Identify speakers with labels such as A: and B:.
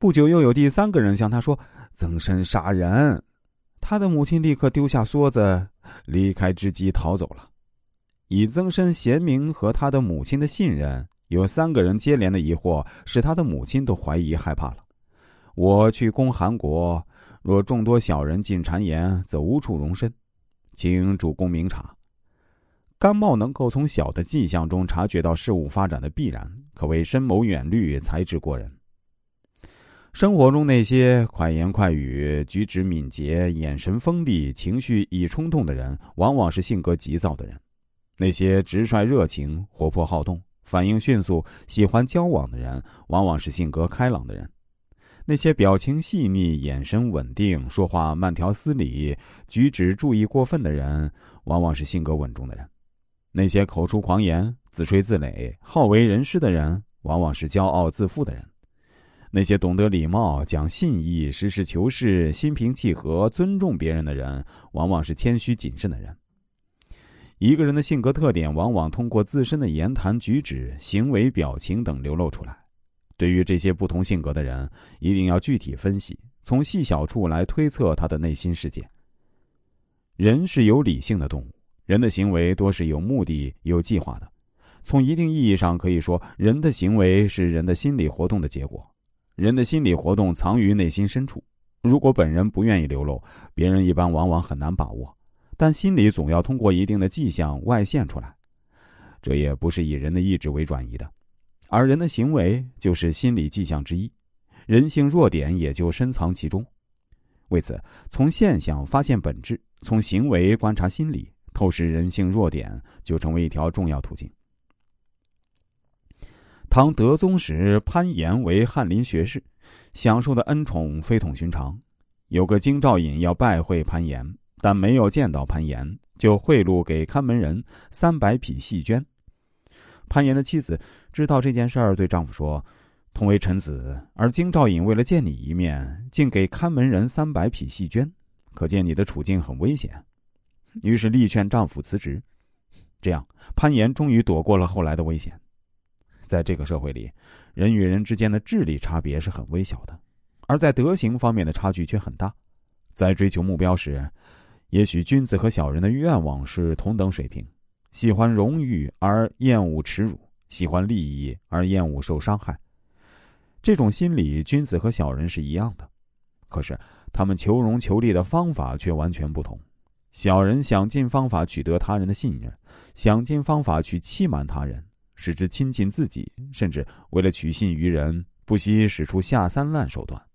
A: 不久，又有第三个人向他说：“曾参杀人。”他的母亲立刻丢下梭子，离开织机逃走了。以曾参贤明和他的母亲的信任，有三个人接连的疑惑，使他的母亲都怀疑害怕了。我去攻韩国，若众多小人进谗言，则无处容身，请主公明察。甘茂能够从小的迹象中察觉到事物发展的必然，可谓深谋远虑，才智过人。生活中那些快言快语、举止敏捷、眼神锋利、情绪易冲动的人，往往是性格急躁的人；那些直率热情、活泼好动、反应迅速、喜欢交往的人，往往是性格开朗的人；那些表情细腻、眼神稳定、说话慢条斯理、举止注意过分的人，往往是性格稳重的人；那些口出狂言、自吹自擂、好为人师的人，往往是骄傲自负的人。那些懂得礼貌、讲信义、实事求是、心平气和、尊重别人的人，往往是谦虚谨慎的人。一个人的性格特点，往往通过自身的言谈举止、行为表情等流露出来。对于这些不同性格的人，一定要具体分析，从细小处来推测他的内心世界。人是有理性的动物，人的行为多是有目的、有计划的。从一定意义上可以说，人的行为是人的心理活动的结果。人的心理活动藏于内心深处，如果本人不愿意流露，别人一般往往很难把握。但心理总要通过一定的迹象外现出来，这也不是以人的意志为转移的，而人的行为就是心理迹象之一，人性弱点也就深藏其中。为此，从现象发现本质，从行为观察心理，透视人性弱点，就成为一条重要途径。唐德宗时，潘岩为翰林学士，享受的恩宠非同寻常。有个京兆尹要拜会潘岩，但没有见到潘岩，就贿赂给看门人三百匹细绢。潘岩的妻子知道这件事儿，对丈夫说：“同为臣子，而京兆尹为了见你一面，竟给看门人三百匹细绢，可见你的处境很危险。”于是力劝丈夫辞职。这样，潘岩终于躲过了后来的危险。在这个社会里，人与人之间的智力差别是很微小的，而在德行方面的差距却很大。在追求目标时，也许君子和小人的愿望是同等水平：喜欢荣誉而厌恶耻辱，喜欢利益而厌恶受伤害。这种心理，君子和小人是一样的，可是他们求荣求利的方法却完全不同。小人想尽方法取得他人的信任，想尽方法去欺瞒他人。使之亲近自己，甚至为了取信于人，不惜使出下三滥手段。